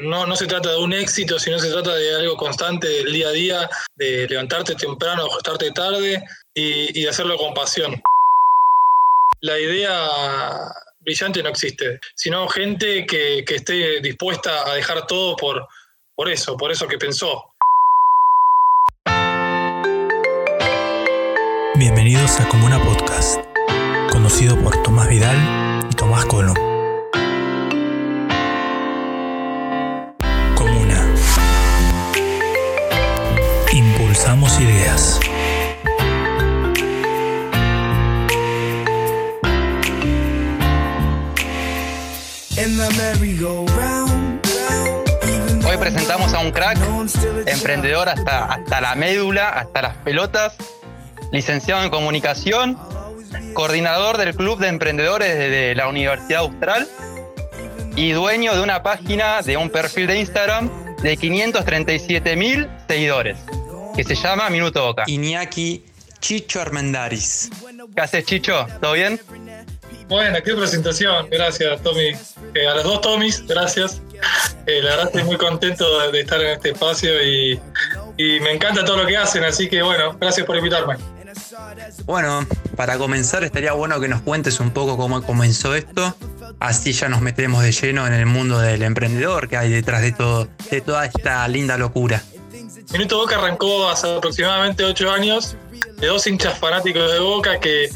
No, no se trata de un éxito, sino se trata de algo constante del día a día, de levantarte temprano, acostarte tarde y, hacerlo con pasión. La idea brillante no existe, sino gente que, que esté dispuesta a dejar todo por, por eso, por eso que pensó. Bienvenidos a Comuna Podcast, conocido por Tomás Vidal y Tomás Colón. Impulsamos ideas. Hoy presentamos a un crack, emprendedor hasta, hasta la médula, hasta las pelotas, licenciado en comunicación, coordinador del Club de Emprendedores de la Universidad Austral y dueño de una página de un perfil de Instagram de 537 mil seguidores, que se llama Minuto Boca. Iñaki Chicho Armendaris. ¿Qué haces, Chicho? ¿Todo bien? Bueno, qué presentación, gracias Tommy. Eh, a los dos Tommys, gracias. Eh, la verdad estoy muy contento de, de estar en este espacio y, y me encanta todo lo que hacen, así que bueno, gracias por invitarme. Bueno, para comenzar estaría bueno que nos cuentes un poco cómo comenzó esto. Así ya nos metemos de lleno en el mundo del emprendedor que hay detrás de todo, de toda esta linda locura. Minuto Boca arrancó hace aproximadamente ocho años de dos hinchas fanáticos de Boca que,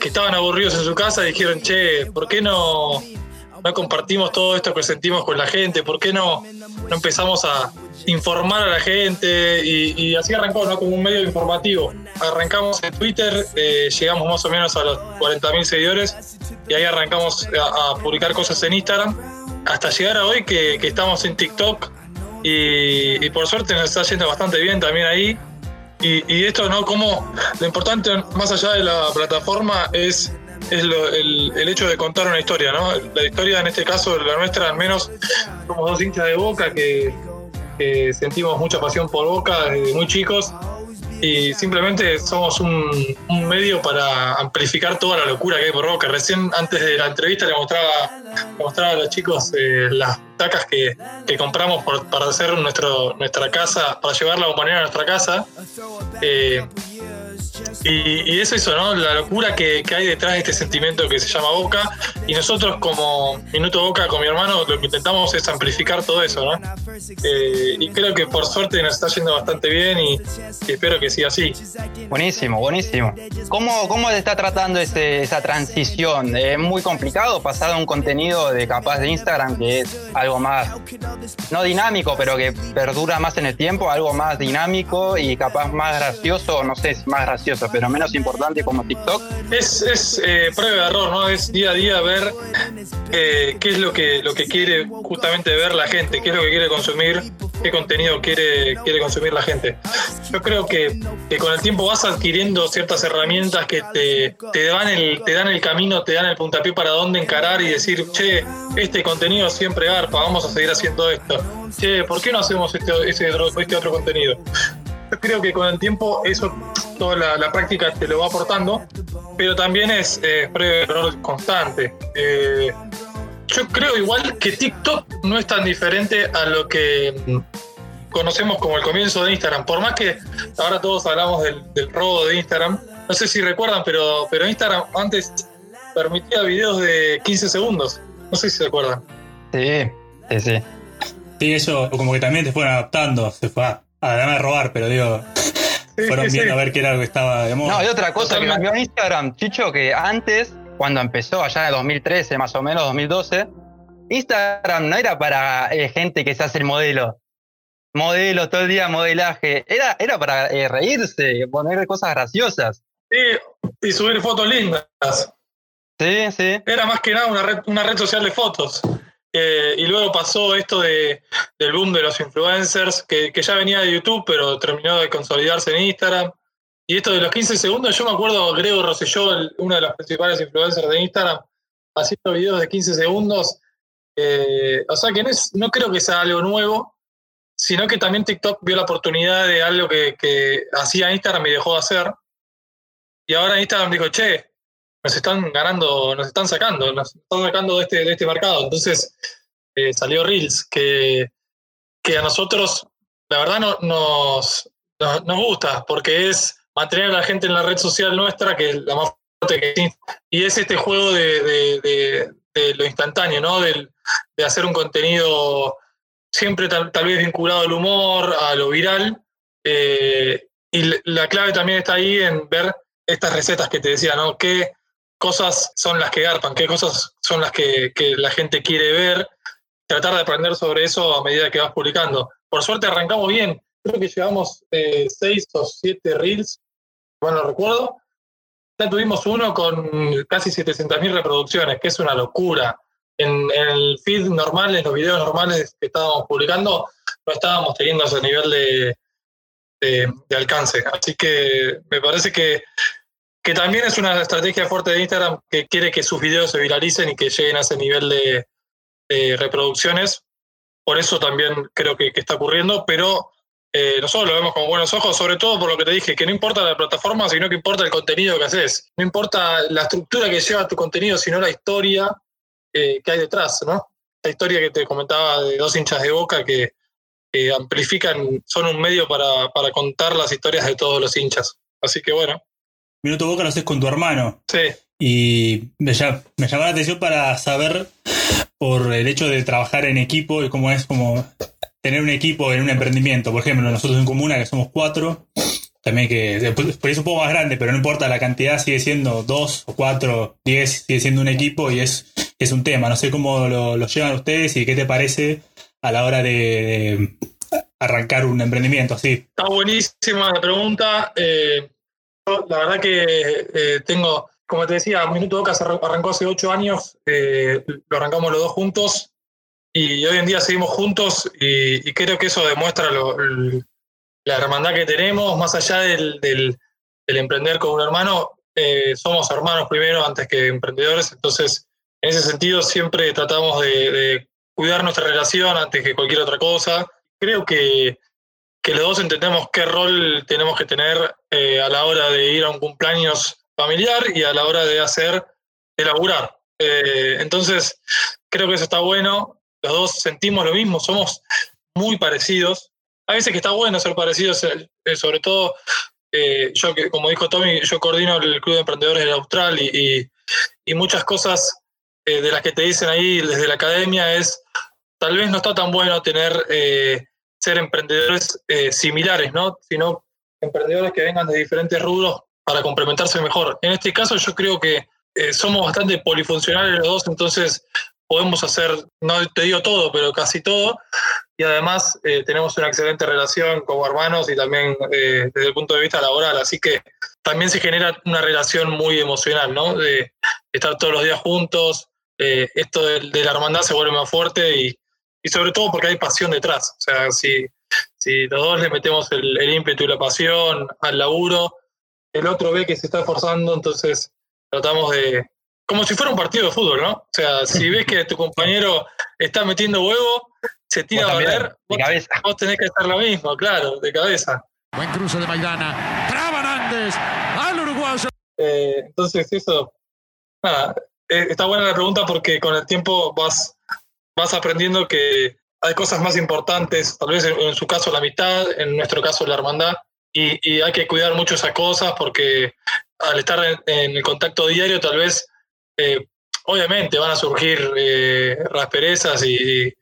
que estaban aburridos en su casa y dijeron, che, ¿por qué no, no compartimos todo esto que sentimos con la gente? ¿Por qué no, no empezamos a informar a la gente? Y, así arrancó, ¿no? Como un medio informativo. Arrancamos en Twitter, eh, llegamos más o menos a los 40.000 seguidores y ahí arrancamos a, a, publicar cosas en Instagram hasta llegar a hoy que, que estamos en TikTok y, y, por suerte nos está yendo bastante bien también ahí. Y, y, esto, ¿no? Como lo importante, más allá de la plataforma, es, lo, el, el, hecho de contar una historia, ¿no? La historia, en este caso, la nuestra, al menos, somos dos hinchas de boca que, que sentimos mucha pasión por boca desde muy chicos y simplemente somos un, un, medio para amplificar toda la locura que hay por Boca. Recién antes de la entrevista le mostraba, le mostraba a los chicos eh, las tacas que, que compramos por, para hacer nuestro, nuestra casa, para llevar la compañera a nuestra casa. Eh, y, y, es eso, ¿no? La locura que, que, hay detrás de este sentimiento que se llama Boca. Y nosotros como Minuto Boca, con mi hermano, lo que intentamos es amplificar todo eso, ¿no? Eh, y creo que por suerte nos está yendo bastante bien y, y espero que siga así. Buenísimo, buenísimo. ¿Cómo, cómo se está tratando ese, esa transición? Es muy complicado pasar de un contenido de capaz de Instagram que es algo más, no dinámico, pero que perdura más en el tiempo, algo más dinámico y capaz más gracioso, no sé si más gracioso, pero menos importante como TikTok? Es, es eh, prueba de error, ¿no? Es día a día ver eh, qué es lo que, lo que quiere justamente ver la gente, qué es lo que quiere consumir, qué contenido quiere, quiere consumir la gente. Yo creo que, que con el tiempo vas adquiriendo ciertas herramientas que te, te, dan el, te dan el camino, te dan el puntapié para dónde encarar y decir, che, este contenido siempre garpa, vamos a seguir haciendo esto. Che, ¿por qué no hacemos este, este, este otro contenido? Yo creo que con el tiempo eso, toda la, la práctica te lo va aportando, pero también es eh, error constante. Eh, yo creo igual que TikTok no es tan diferente a lo que conocemos como el comienzo de Instagram. Por más que ahora todos hablamos del, del robo de Instagram, no sé si recuerdan, pero, pero Instagram antes permitía videos de 15 segundos. No sé si se acuerdan. Sí, sí, sí. Sí, eso como que también te fueron adaptando. Se fue a, además de robar, pero digo, fueron viendo a ver qué era lo que estaba de moda. No, hay otra cosa que cambió en Instagram, Chicho, que antes, cuando empezó allá en el 2013, más o menos, 2012, Instagram no era para eh, gente que se hace el modelo. Modelo, todo el día modelaje. Era, era para eh, reírse, poner cosas graciosas. Sí, y subir fotos lindas. Sí, sí. Era más que nada una red, una red social de fotos. Eh, y luego pasó esto de, del boom de los influencers, que, que, ya venía de YouTube, pero terminó de consolidarse en Instagram. Y esto de los 15 segundos, yo me acuerdo Grego Rosselló, uno de los principales influencers de Instagram, haciendo videos de 15 segundos. Eh, o sea que no, es, no, creo que sea algo nuevo, sino que también TikTok vio la oportunidad de algo que, que hacía Instagram y dejó de hacer. Y ahora Instagram dijo, che, nos están ganando, nos están sacando, nos están sacando de este, de este mercado. Entonces, eh, salió Reels, que, que a nosotros, la verdad, no, nos, nos, gusta, porque es mantener a la gente en la red social nuestra, que es la más fuerte que existe, y es este juego de, lo instantáneo, ¿no? De, hacer un contenido siempre tal, vez vinculado al humor, a lo viral, eh, y la clave también está ahí en ver estas recetas que te decía, ¿no? ¿Qué cosas son las que garpan? ¿Qué cosas son las que, la gente quiere ver? Tratar de aprender sobre eso a medida que vas publicando. Por suerte arrancamos bien. Creo que llevamos eh, seis o siete reels, bueno, recuerdo. Ya tuvimos uno con casi 700.000 reproducciones, que es una locura. En, el feed normal, en los videos normales que estábamos publicando, no estábamos teniendo ese nivel de, de, alcance. Así que me parece que, que, también es una estrategia fuerte de Instagram que quiere que sus videos se viralicen y que lleguen a ese nivel de, reproducciones. Por eso también creo que, está ocurriendo, pero eh, nosotros lo vemos con buenos ojos, sobre todo por lo que te dije, que no importa la plataforma, sino que importa el contenido que haces. No importa la estructura que lleva tu contenido, sino la historia eh, que hay detrás, ¿no? La historia que te comentaba de dos hinchas de boca que, amplifican, son un medio para, contar las historias de todos los hinchas. Así que bueno. Minuto Boca lo haces con tu hermano. Sí. Y me, me llamó la atención para saber por el hecho de trabajar en equipo y cómo es como tener un equipo en un emprendimiento. Por ejemplo, nosotros en Comuna, que somos cuatro, también que por eso es un poco más grande, pero no importa, la cantidad sigue siendo dos o cuatro, diez, sigue siendo un equipo y es, es un tema. No sé cómo lo, lo llevan ustedes y qué te parece a la hora de, arrancar un emprendimiento así? Está buenísima la pregunta. Eh, la verdad que eh, tengo, como te decía, Minuto Boca arrancó hace ocho años, eh, lo arrancamos los dos juntos y hoy en día seguimos juntos y, creo que eso demuestra la hermandad que tenemos, más allá del, emprender con un hermano, somos hermanos primero antes que emprendedores, entonces en ese sentido siempre tratamos de cuidar nuestra relación antes que cualquier otra cosa. Creo que, los dos entendemos qué rol tenemos que tener eh, a la hora de ir a un cumpleaños familiar y a la hora de hacer, de laburar. Eh, entonces, creo que eso está bueno. Los dos sentimos lo mismo, somos muy parecidos. A veces que está bueno ser parecidos, eh, sobre todo yo, que como dijo Tommy, yo coordino el Club de Emprendedores de Austral y, y muchas cosas de las que te dicen ahí desde la academia es tal vez no está tan bueno tener, ser emprendedores eh, similares, ¿no? Sino emprendedores que vengan de diferentes rubros para complementarse mejor. En este caso yo creo que eh, somos bastante polifuncionales los dos, entonces podemos hacer, no te digo todo, pero casi todo, y además tenemos una excelente relación como hermanos y también desde el punto de vista laboral, así que también se genera una relación muy emocional, ¿no? De estar todos los días juntos, esto de, de, la hermandad se vuelve más fuerte y, y sobre todo porque hay pasión detrás. O sea, si, si los dos le metemos el, ímpetu y la pasión al laburo, el otro ve que se está esforzando, entonces tratamos de, como si fuera un partido de fútbol, ¿no? O sea, si ves que tu compañero está metiendo huevo, se tira a valer, vos, vos, tenés que hacer lo mismo, claro, de cabeza. Buen cruce de Maidana, traban antes al uruguayo. Eh, entonces eso, nada, eh, está buena la pregunta porque con el tiempo vas vas aprendiendo que hay cosas más importantes, tal vez en, su caso la amistad, en nuestro caso la hermandad, y, hay que cuidar mucho esas cosas porque al estar en, el contacto diario tal vez, eh, obviamente van a surgir eh, rasperezas y,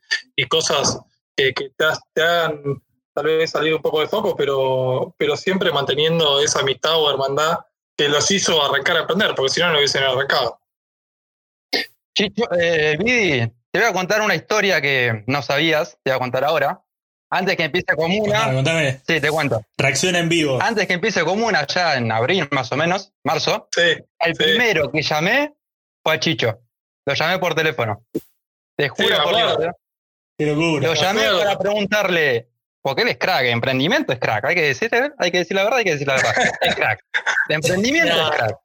cosas que, te, hagan tal vez salir un poco de foco, pero, pero siempre manteniendo esa amistad o hermandad que los hizo arrancar a aprender, porque si no, no hubiesen arrancado. Chicho, eh, Vidi, te voy a contar una historia que no sabías, te voy a contar ahora. Antes que empiece Comuna. Contame, Sí, te cuento. Reacción en vivo. Antes que empiece Comuna, ya en abril más o menos, marzo. Sí. El primero que llamé fue a Chicho. Lo llamé por teléfono. Te juro por Dios. ¿eh? Qué locura. Lo llamé para preguntarle, porque él es crack, emprendimiento es crack, hay que decir, hay que decir la verdad, hay que decir la verdad. es crack. De emprendimiento es crack.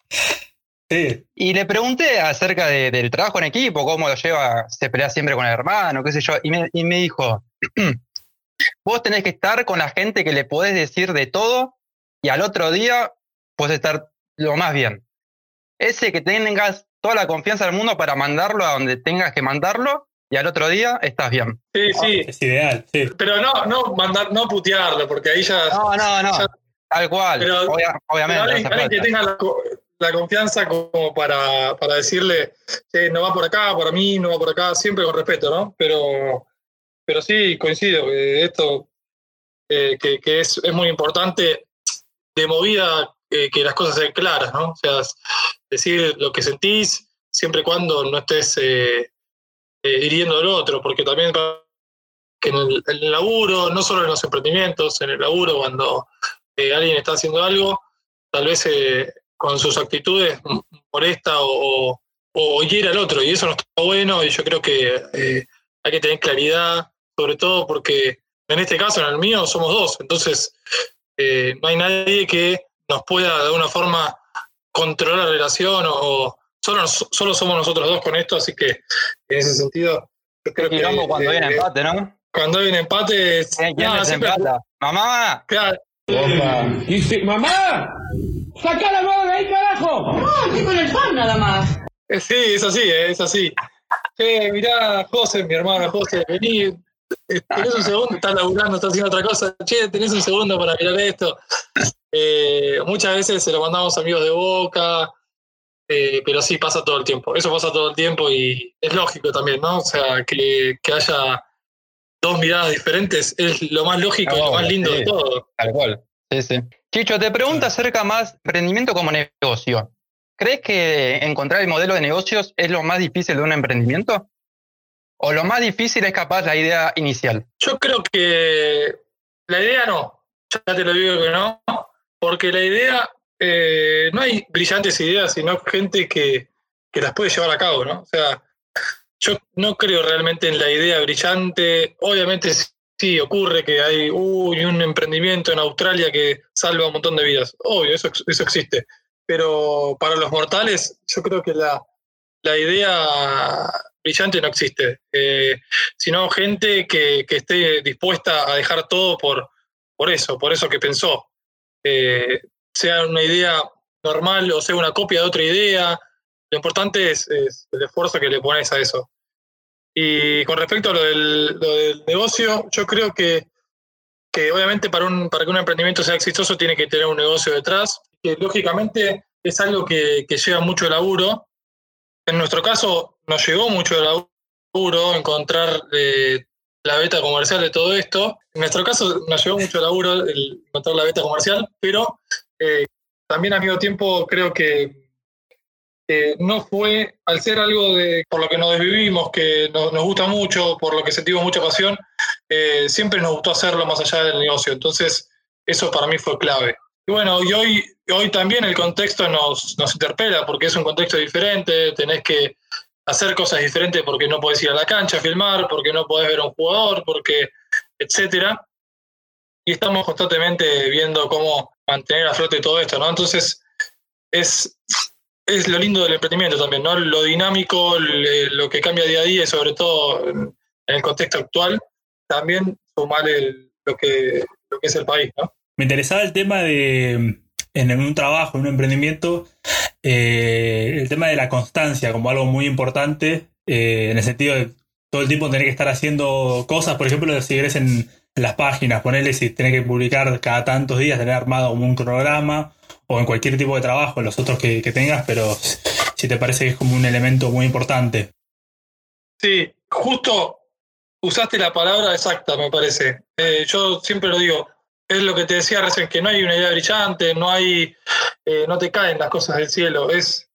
Y le pregunté acerca del trabajo en equipo, cómo lo lleva, se pelea siempre con el hermano, qué sé yo, y me, y me dijo, vos tenés que estar con la gente que le podés decir de todo y al otro día podés estar lo más bien. Ese que tengas toda la confianza del mundo para mandarlo a donde tengas que mandarlo y al otro día estás bien. Sí, sí. Es ideal, sí. Pero no, no mandar, no putearlo, porque ahí ya. No, no, no. ya- Tal cual. Pero- obvia- pero obviamente. alguien, no hace alguien que tenga la, la confianza como para, para decirle, "Che, no va por acá, para mí, no va por acá, siempre con respeto, ¿no? Pero, pero sí, coincido, que esto eh, que, que es, es muy importante de movida eh, que las cosas sean claras, ¿no? O sea, decir lo que sentís siempre y cuando no estés eh, eh, hiriendo al otro, porque también que en el, laburo, no solo en los emprendimientos, en el laburo cuando eh, alguien está haciendo algo, tal vez eh, con sus actitudes molesta o, o, o hiere al otro, y eso no está bueno, y yo creo que eh, hay que tener claridad, sobre todo porque en este caso, en el mío, somos dos, entonces eh, no hay nadie que nos pueda de alguna forma controlar la relación o, o solo, nos- solo somos nosotros dos con esto, así que en ese sentido, yo creo que cuando eh, viene empate, ¿no? cuando hay un empate, es- ¿Quién no, siempre- desempata? ¡Mamá! claro, mamá, saca la mano de ahí, carajo. No, estoy con el pan nada más. Eh, Sí, es así, eh, es así. Che, mirá, José, mi hermano José, vení, eh, tenés un segundo, estás laburando, estás haciendo otra cosa. Che, tenés un segundo para mirar esto. Eh, muchas veces se lo mandamos a amigos de boca, eh, pero sí pasa todo el tiempo. Eso pasa todo el tiempo y es lógico también, ¿no? O sea, que, que haya dos miradas diferentes es lo más lógico y lo más lindo sí. de todo. Tal cual. Sí, sí. Chicho, te pregunto acerca más emprendimiento como negocio. ¿Crees que encontrar el modelo de negocios es lo más difícil de un emprendimiento? ¿O lo más difícil es capaz la idea inicial? Yo creo que la idea no, ya te lo digo que no, porque la idea, eh, no hay brillantes ideas, sino gente que, que las puede llevar a cabo, ¿no? O sea, yo no creo realmente en la idea brillante, obviamente sí ocurre que hay uy, un emprendimiento en Australia que salva un montón de vidas, obvio, eso, eso existe, pero para los mortales yo creo que la, la idea brillante no existe. Eh, sino gente que, que esté dispuesta a dejar todo por, por eso, por eso que pensó. Eh, sea una idea normal o sea una copia de otra idea, lo importante es, es el esfuerzo que le pones a eso. Y con respecto a lo del, lo del negocio, yo creo que, que obviamente para, un, para que un emprendimiento sea exitoso tiene que tener un negocio detrás, que lógicamente es algo que, lleva mucho laburo. En nuestro caso nos llegó mucho laburo encontrar eh, la beta comercial de todo esto. En nuestro caso nos llevó mucho laburo el encontrar la beta comercial, pero eh, también al mismo tiempo creo que eh, no fue, al ser algo de por lo que nos desvivimos, que nos, gusta mucho, por lo que sentimos mucha pasión, eh, siempre nos gustó hacerlo más allá del negocio. Entonces, eso para mí fue clave. Y bueno, y hoy, hoy también el contexto nos, nos interpela, porque es un contexto diferente, tenés que hacer cosas diferentes porque no podés ir a la cancha a filmar, porque no podés ver a un jugador, porque, etcétera. Y estamos constantemente viendo cómo mantener a flote todo esto, ¿no? Entonces, es, es lo lindo del emprendimiento también, ¿no? Lo dinámico, lo que cambia día a día y sobre todo en, el contexto actual, también sumar el- lo, que, lo que es el país, ¿no? Me interesaba el tema de, en un trabajo, en un emprendimiento, eh, el tema de la constancia como algo muy importante, eh, en el sentido de todo el tiempo tener que estar haciendo cosas, por ejemplo, si eres en las páginas, ponerle si tenés que publicar cada tantos días, tener armado un cronograma, o en cualquier tipo de trabajo, los otros que, que tengas, pero si te parece que es como un elemento muy importante. Sí, justo usaste la palabra exacta, me parece. Eh, yo siempre lo digo, es lo que te decía recién, que no hay una idea brillante, no hay, eh, no te caen las cosas del cielo, es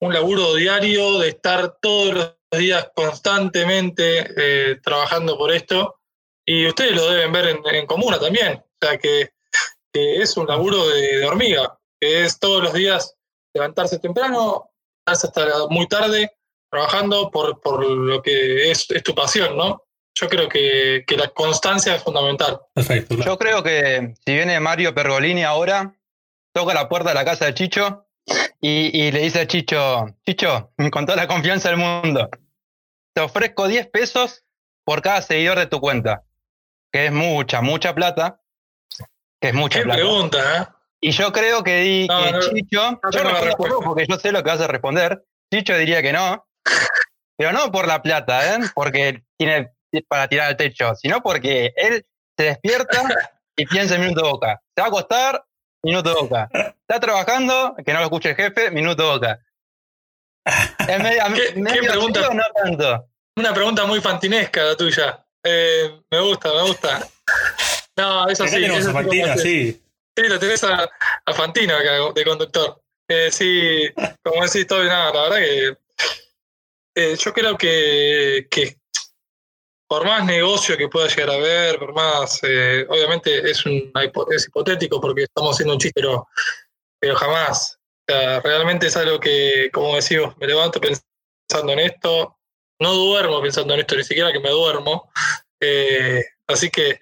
un laburo diario de estar todos los días constantemente eh, trabajando por esto. Y ustedes lo deben ver en, en comuna también. O sea que, que es un laburo de, de hormiga, que es todos los días levantarse temprano, quedarse hasta muy tarde, trabajando por, por lo que es, es tu pasión, ¿no? Yo creo que, que la constancia es fundamental. Perfecto. claro. Yo creo que si viene Mario Pergolini ahora, toca la puerta de la casa de Chicho y, y le dice a Chicho, Chicho, con toda la confianza del mundo, te ofrezco 10 pesos por cada seguidor de tu cuenta, que es mucha, mucha plata, que es mucha Qué plata. pregunta, ¿eh? Y yo creo que, di, No, que no, Chicho, no yo respondo porque yo sé lo que vas a responder, Chicho diría que no, pero no por la plata, ¿eh? porque tiene para tirar al techo, sino porque él se despierta y piensa en minuto boca. Se va a acostar, minuto boca. Está trabajando, que no lo escuche el jefe, minuto boca. Medio, ¿Qué, pregunta? no tanto. Una pregunta muy fantinesca la tuya. Eh, me gusta, me gusta. No, eso sí. Eso Fantino, sí. Sí, lo tenés a, Fantino acá de conductor. Eh, sí, como decís, todo nada, la verdad que eh, yo creo que, que por más negocio que pueda llegar a haber, por más, eh, obviamente es, un, es hipotético porque estamos haciendo un chiste, pero, pero jamás. O sea, realmente es algo que, como decimos, me levanto pensando en esto, no duermo pensando en esto, ni siquiera que me duermo. Eh, así que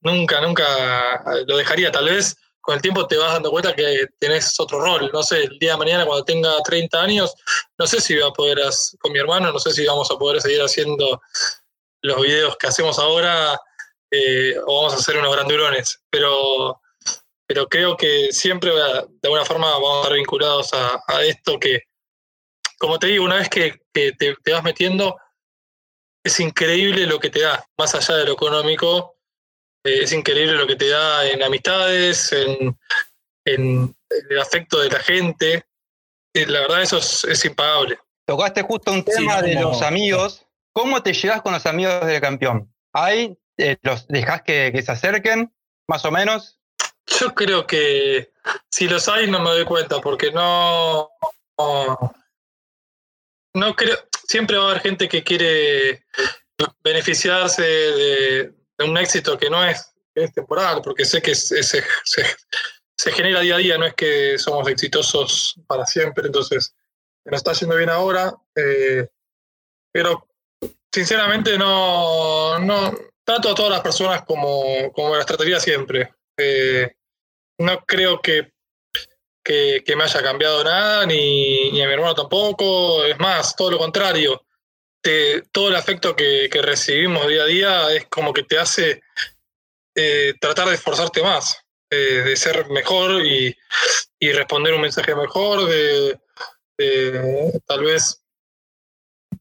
nunca, nunca lo dejaría. Tal vez con el tiempo te vas dando cuenta que tenés otro rol. No sé, el día de mañana cuando tenga 30 años, no sé si voy a poder, con mi hermano, no sé si vamos a poder seguir haciendo los videos que hacemos ahora eh, o vamos a hacer unos grandurones, pero, pero creo que siempre de alguna forma vamos a estar vinculados a, esto que, como te digo, una vez que, te, vas metiendo, es increíble lo que te da, más allá de lo económico, eh, es increíble lo que te da en amistades, en, el afecto de la gente. Eh, la verdad, eso es, impagable. Tocaste justo un tema de los amigos ¿Cómo te llevas con los amigos del campeón? ¿Hay, eh, los dejas que, se acerquen, más o menos? Yo creo que si los hay no me doy cuenta, porque no, no, creo, siempre va a haber gente que quiere beneficiarse de, un éxito que no es, temporal, porque sé que se, se, genera día a día, no es que somos exitosos para siempre, entonces nos está yendo bien ahora, eh, pero Sinceramente no, no trato a todas las personas como, como las trataría siempre. Eh, no creo que, que, me haya cambiado nada, ni, a mi hermano tampoco. Es más, todo lo contrario. todo el afecto que, que, recibimos día a día es como que te hace eh, tratar de esforzarte más, eh, de ser mejor y, y, responder un mensaje mejor, de, de tal vez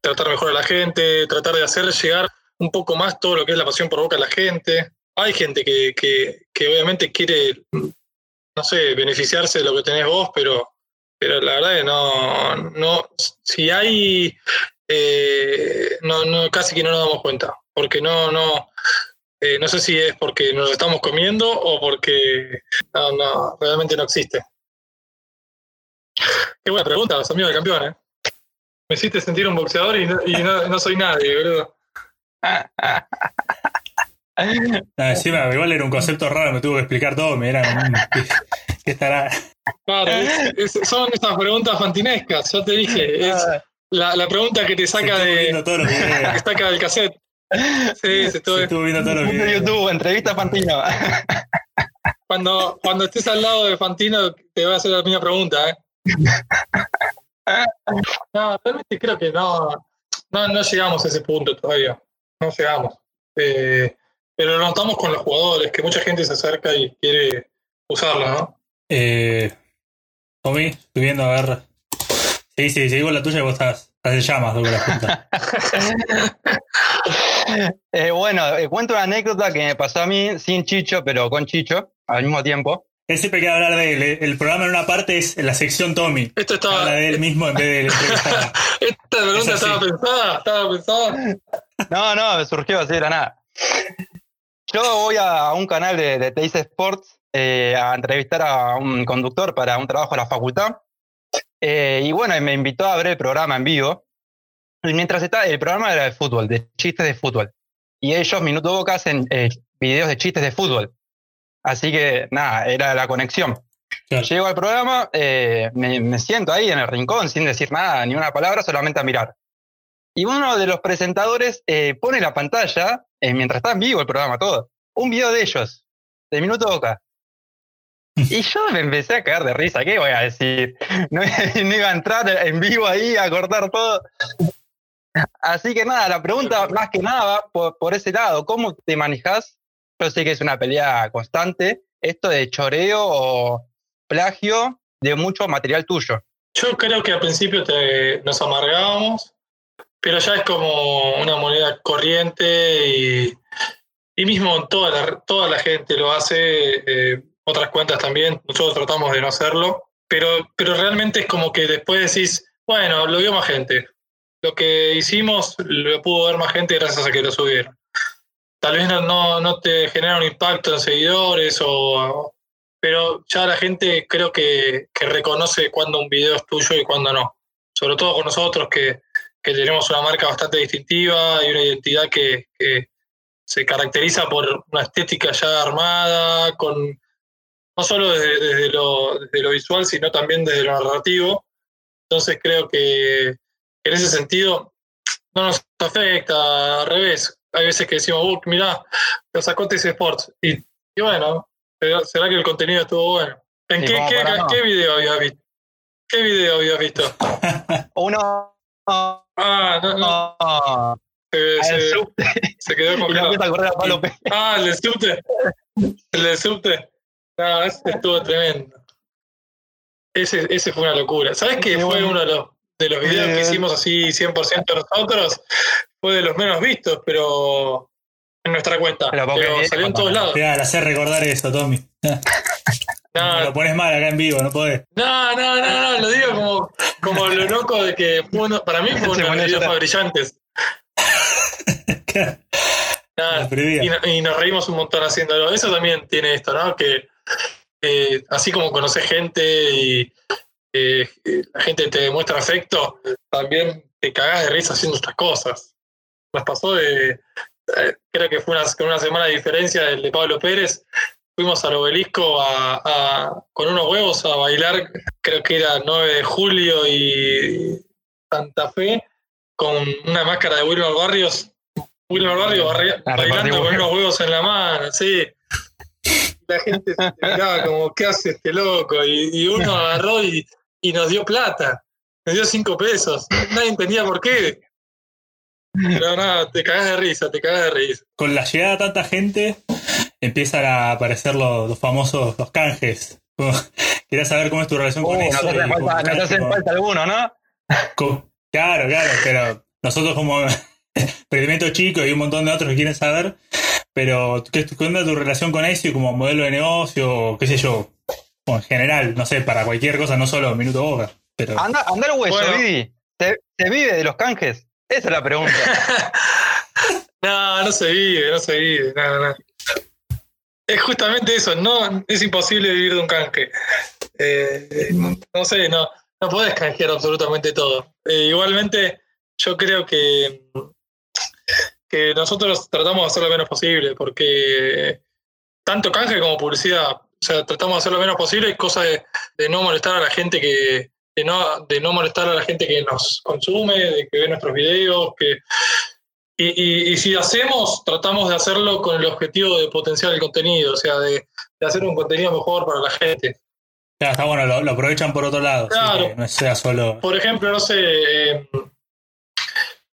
tratar mejor a la gente, tratar de hacer llegar un poco más todo lo que es la pasión por boca a la gente. Hay gente que, que, obviamente quiere, no sé, beneficiarse de lo que tenés vos, pero, pero la verdad que no, no si hay, eh, no, no, casi que no nos damos cuenta, porque no, no, eh, no sé si es porque nos estamos comiendo o porque no, no, realmente no existe. Qué buena pregunta, los amigos del campeón, ¿eh? Me hiciste sentir un boxeador y no, no, soy nadie, boludo. No, encima, igual era un concepto raro, me tuvo que explicar todo, me era ¿qué, estará? Claro, son estas preguntas fantinescas, yo te dije, es la, la pregunta que te saca de que saca del cassette. Sí, se estuvo, viendo todos los videos. YouTube, entrevista a Fantino. Cuando, cuando estés al lado de Fantino, te voy a hacer la misma pregunta, ¿eh? No, realmente creo que no, no, llegamos a ese punto todavía. No llegamos. Eh, pero lo notamos con los jugadores, que mucha gente se acerca y quiere usarlo, ¿no? Eh, Tommy, estoy viendo a ver. Sí, sí, sigo la tuya y vos estás, estás de llamas, la eh, bueno, eh, cuento una anécdota que me pasó a mí sin Chicho, pero con Chicho al mismo tiempo. Él siempre quiere hablar de él. ¿eh? El programa en una parte es la sección Tommy. Esto estaba. Habla de él mismo en vez de. Esta pregunta estaba pensada. Estaba pensada. No, no, me surgió así, era nada. Yo voy a un canal de, de Teis Sports eh, a entrevistar a un conductor para un trabajo a la facultad. Eh, y bueno, me invitó a ver el programa en vivo. Y mientras estaba, el programa era de fútbol, de chistes de fútbol. Y ellos, Minuto Boca, hacen videos de chistes de fútbol. Así que nada, era la conexión. Llego al programa, eh, me, siento ahí en el rincón sin decir nada, ni una palabra, solamente a mirar. Y uno de los presentadores eh, pone la pantalla, eh, mientras está en vivo el programa, todo, un video de ellos, de Minuto Boca. Y yo me empecé a caer de risa, ¿qué voy a decir? No, iba a entrar en vivo ahí a cortar todo. Así que nada, la pregunta más que nada va por, por ese lado, ¿cómo te manejas yo sé que es una pelea constante, esto de choreo o plagio de mucho material tuyo. Yo creo que al principio nos amargábamos, pero ya es como una moneda corriente y, y mismo toda la, toda la gente lo hace, eh, otras cuentas también, nosotros tratamos de no hacerlo, pero, pero realmente es como que después decís, bueno, lo vio más gente. Lo que hicimos lo pudo ver más gente gracias a que lo subieron. Tal vez no, no, te genera un impacto en seguidores, o, pero ya la gente creo que, que reconoce cuando un video es tuyo y cuando no. Sobre todo con nosotros que, que tenemos una marca bastante distintiva y una identidad que, que se caracteriza por una estética ya armada, con no solo desde, desde, lo, desde lo visual, sino también desde lo narrativo. Entonces creo que en ese sentido no nos afecta, al revés. Hay veces que decimos, uh, mirá, lo sacó TC Sports. Y, y bueno, será que el contenido estuvo bueno. ¿En Sí, qué, no. qué video habías visto? ¿Qué video habías visto? Uno. Ah, no, no. Ah, Se, el se- subte. se quedó Y congelado. a correr a Pablo Pérez. Ah, el del subte. El del subte. No, ese estuvo tremendo. Ese, ese fue una locura. ¿Sabes qué fue uno de los, de los videos que Bien. hicimos así 100% nosotros? Fue de los menos vistos, pero en nuestra cuenta. Pero Pero, salió en todos lados. Le hacer recordar eso, Tommy. No, lo pones mal acá en vivo, no podés. no, no, no, no, lo digo como, como lo loco de que fue uno- para mí fue uno de los videos más brillantes. Nada, y, no- y nos reímos un montón haciéndolo. Eso también tiene esto, ¿no? Que eh, así como conoces gente y eh, la gente te demuestra afecto, también te cagás de risa haciendo estas cosas. Nos pasó de, eh, creo que fue una, con una semana de diferencia del de Pablo Pérez. Fuimos al obelisco a, a- con unos huevos a bailar, creo que era 9 de julio y Santa Fe, con una máscara de Wilmer Barrios. Wilmer Barrios barri- bailando con unos huevos en la mano, sí. La gente se miraba como, ¿qué hace este loco? Y, y uno agarró y, y nos dio plata. Nos dio cinco pesos. Nadie entendía por qué. Pero nada, te cagás de risa, te cagás de risa. Con la llegada de tanta gente, empiezan a aparecer los, los famosos, los canjes. Quería saber cómo es tu relación Uh, con nos eso. falta, tu nos hacen falta algunos, ¿no? con- Claro, claro, pero nosotros como experimento chico y un montón de otros que quieren saber, pero ¿qué es tu, qué onda tu relación con eso como modelo de negocio, o qué sé yo? O en general, no sé, para cualquier cosa, no solo Minuto Boca. Pero Anda, anda el hueso, Bueno. Didi. ¿Se, se vive de los canjes? Esa es la pregunta. No, no se vive, no se vive, no, no. Es justamente eso, no, es imposible vivir de un canje. Eh, no sé, no, no podés canjear absolutamente todo. Eh, igualmente, yo creo que, que nosotros tratamos de hacer lo menos posible, porque tanto canje como publicidad, o sea, tratamos de hacer lo menos posible, cosa de, de no molestar a la gente que, de no, de no molestar a la gente que nos consume, de que ve nuestros videos, que y, y- y si hacemos, tratamos de hacerlo con el objetivo de potenciar el contenido, o sea, de, de hacer un contenido mejor para la gente. claro, está bueno, lo, lo aprovechan por otro lado, Claro. no sea solo. Por ejemplo, no sé, eh,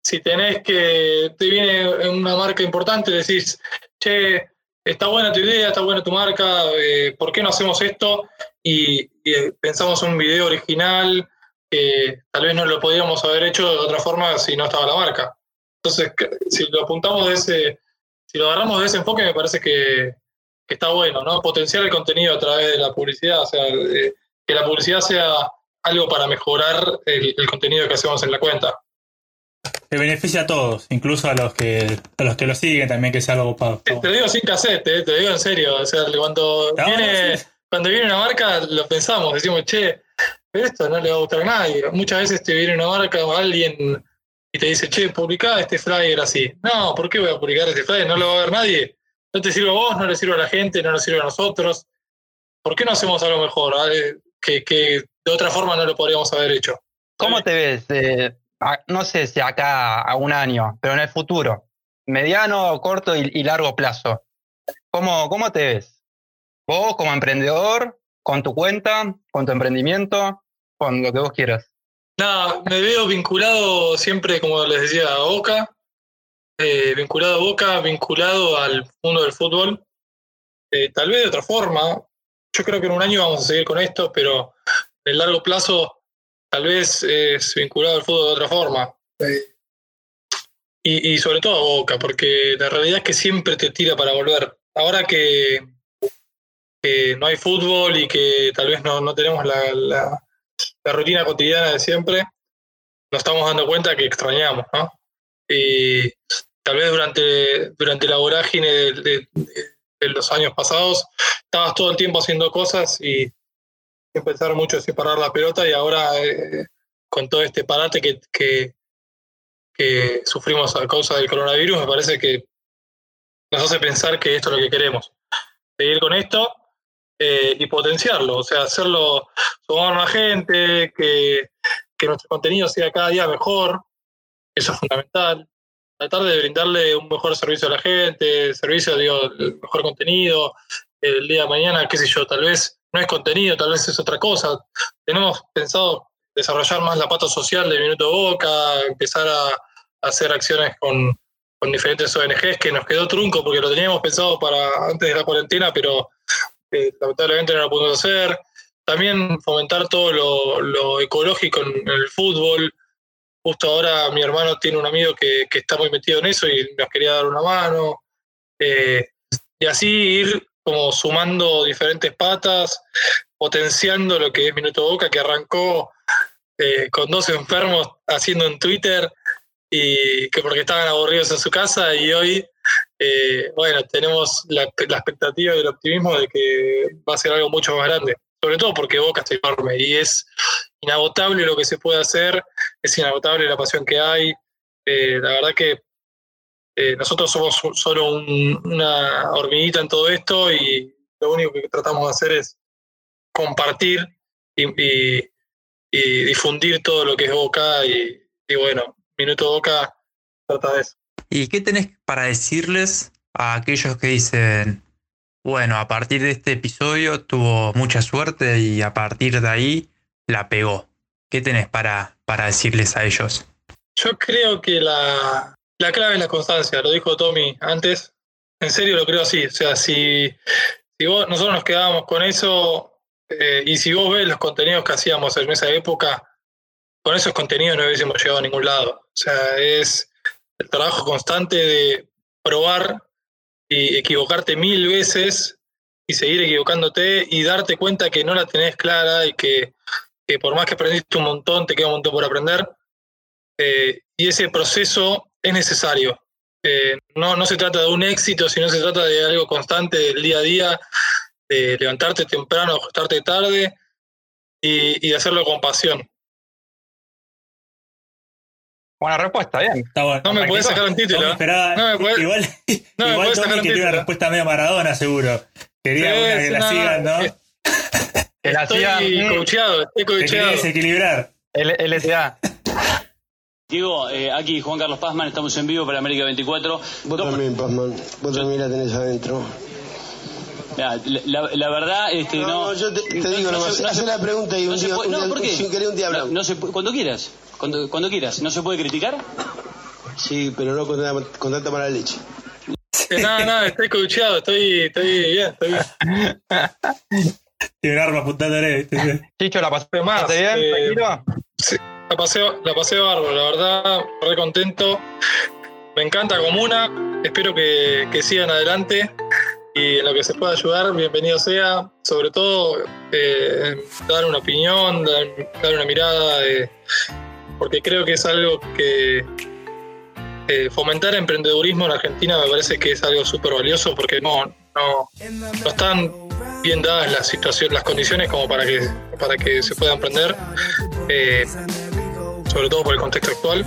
si tenés que, te viene una marca importante, decís, che, está buena tu idea, está buena tu marca, eh, ¿por qué no hacemos esto? Y, y, eh, pensamos en un video original que tal vez no lo podíamos haber hecho de otra forma si no estaba la marca. Entonces, si lo apuntamos de ese, si lo agarramos de ese enfoque, me parece que, que está bueno, ¿no? Potenciar el contenido a través de la publicidad, o sea, que la publicidad sea algo para mejorar el, el contenido que hacemos en la cuenta. Que beneficia a todos, incluso a los que a los que lo siguen también que sea algo copado. Te, te digo sin cassette, eh, te digo en serio. O sea, cuando, No, viene, sí. Cuando viene una marca, lo pensamos, decimos, che, pero esto no le va a gustar a nadie. Muchas veces te viene una marca o alguien y te dice, che, publicá este flyer así. No, ¿por qué voy a publicar este flyer? No lo va a ver nadie. No te sirve a vos, no le sirve a la gente, no le sirve a nosotros. ¿Por qué no hacemos algo mejor? Que, que de otra forma no lo podríamos haber hecho. ¿Cómo te ves? eh, no sé si acá a un año, pero en el futuro. Mediano, corto y, y largo plazo. ¿Cómo, ¿Cómo te ves? Vos como emprendedor, con tu cuenta, con tu emprendimiento, con lo que vos quieras. Nada, me veo vinculado siempre, como les decía, a Boca, eh, vinculado a Boca, vinculado al mundo del fútbol, Eh, tal vez de otra forma. Yo creo que en un año vamos a seguir con esto, pero en el largo plazo tal vez es vinculado al fútbol de otra forma. Eh, y, y sobre todo a Boca, porque la realidad es que siempre te tira para volver. Ahora que, no hay fútbol y que tal vez no, no tenemos la, la- la rutina cotidiana de siempre, nos estamos dando cuenta que extrañamos. Y tal vez durante, durante la vorágine de, de- de- los años pasados, estabas todo el tiempo haciendo cosas y sin pensar mucho en separar la pelota y ahora eh, con todo este parate que, que, que sufrimos a causa del coronavirus, me parece que nos hace pensar que esto es lo que queremos. Seguir con esto eh, y potenciarlo, o sea, hacerlo, sumar más gente, que, que nuestro contenido sea cada día mejor, eso es fundamental. Tratar de brindarle un mejor servicio a la gente, servicio, digo, el mejor contenido, el día de mañana, qué sé yo, tal vez no es contenido, tal vez es otra cosa. Tenemos pensado desarrollar más la pata social de Minuto Boca, empezar a, hacer acciones con, con diferentes ONGs que nos quedó trunco porque lo teníamos pensado para antes de la cuarentena, pero eh, lamentablemente no lo pudimos hacer. También fomentar todo lo, ecológico en, el fútbol. Justo ahora mi hermano tiene un amigo que, que está muy metido en eso y nos quería dar una mano. Eh, y así ir como sumando diferentes patas, potenciando lo que es Minuto Boca, que arrancó eh, con dos enfermos haciendo en Twitter y que porque estaban aburridos en su casa y hoy, eh, bueno, tenemos la, expectativa y el optimismo de que va a ser algo mucho más grande, sobre todo porque Boca está enorme y es inagotable lo que se puede hacer, es inagotable la pasión que hay, eh, la verdad que eh, nosotros somos solo un- una hormiguita en todo esto y lo único que tratamos de hacer es compartir y difundir todo lo que es Boca y, y bueno, Minuto Boca trata de eso. ¿Y qué tenés para decirles a aquellos que dicen, bueno, a partir de este episodio tuvo mucha suerte y a partir de ahí la pegó? ¿Qué tenés para, para decirles a ellos? Yo creo que la, la clave es la constancia, lo dijo Tommy antes. En serio lo creo así. O sea, si, si vos, nosotros nos quedábamos con eso, eh, y si vos ves los contenidos que hacíamos en esa época, con esos contenidos no hubiésemos llegado a ningún lado. O sea, es el trabajo constante de probar y equivocarte mil veces y seguir equivocándote y darte cuenta que no la tenés clara y que, que por más que aprendiste un montón, te queda un montón por aprender. Eh, y ese proceso es necesario. Eh, no, no se trata de un éxito, sino se trata de algo constante del día a día, de levantarte temprano, acostarte tarde y, y hacerlo con pasión. Buena respuesta, bien. Está bueno. No me podés sacar un título. ¿eh? esperaba- No me podés- igual no me igual Tommy sacar un quería una título. respuesta medio Maradona, seguro. Quería Sí, una que la sigan, ¿no? es- Que la Estoy sigan, mm, coacheado, estoy Te coacheado. desequilibrar. L- LTA. Diego, eh, aquí Juan Carlos Pazman, estamos en vivo para América 24. Vos también, Pazman. Vos también la tenés adentro. La, la- la verdad, este, No, no. no, yo te- te digo nomás, se- hacé se- la pregunta y un se día- puede- un no, día- ¿por qué? sin querer un día No, hablamos. no se cuando quieras, cuando, cuando quieras. ¿No se puede criticar? Sí, pero no con, tanta- con tanta mala leche. Nada, nada, estoy coacheado, estoy, estoy bien, estoy bien. Tiene un arma apuntándole. Chicho, ¿la pasaste Más, bien? eh, ¿Tranquilo? La pasé, la pasé bárbaro, la verdad, re contento. Me encanta Comuna, espero que, que sigan adelante y en lo que se pueda ayudar, bienvenido sea. Sobre todo, eh, dar una opinión, dar, una mirada, de- porque creo que es algo que eh, fomentar emprendedurismo en Argentina me parece que es algo súper valioso porque no, no, no están bien dadas las situaciones, las condiciones como para que, para que se pueda emprender. Eh, sobre todo por el contexto actual.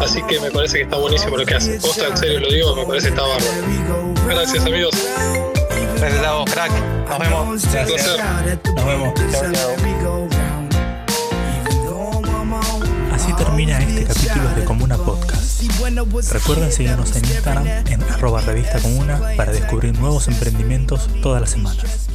Así que me parece que está buenísimo lo que hace. Posta, en serio lo digo, me parece que está bárbaro. Gracias amigos. Gracias a vos, crack. Nos vemos. Un placer. Nos vemos. Chao, chao. Así termina este capítulo de Comuna Podcast. Recuerden seguirnos en Instagram en arroba revista comuna para descubrir nuevos emprendimientos todas las semanas.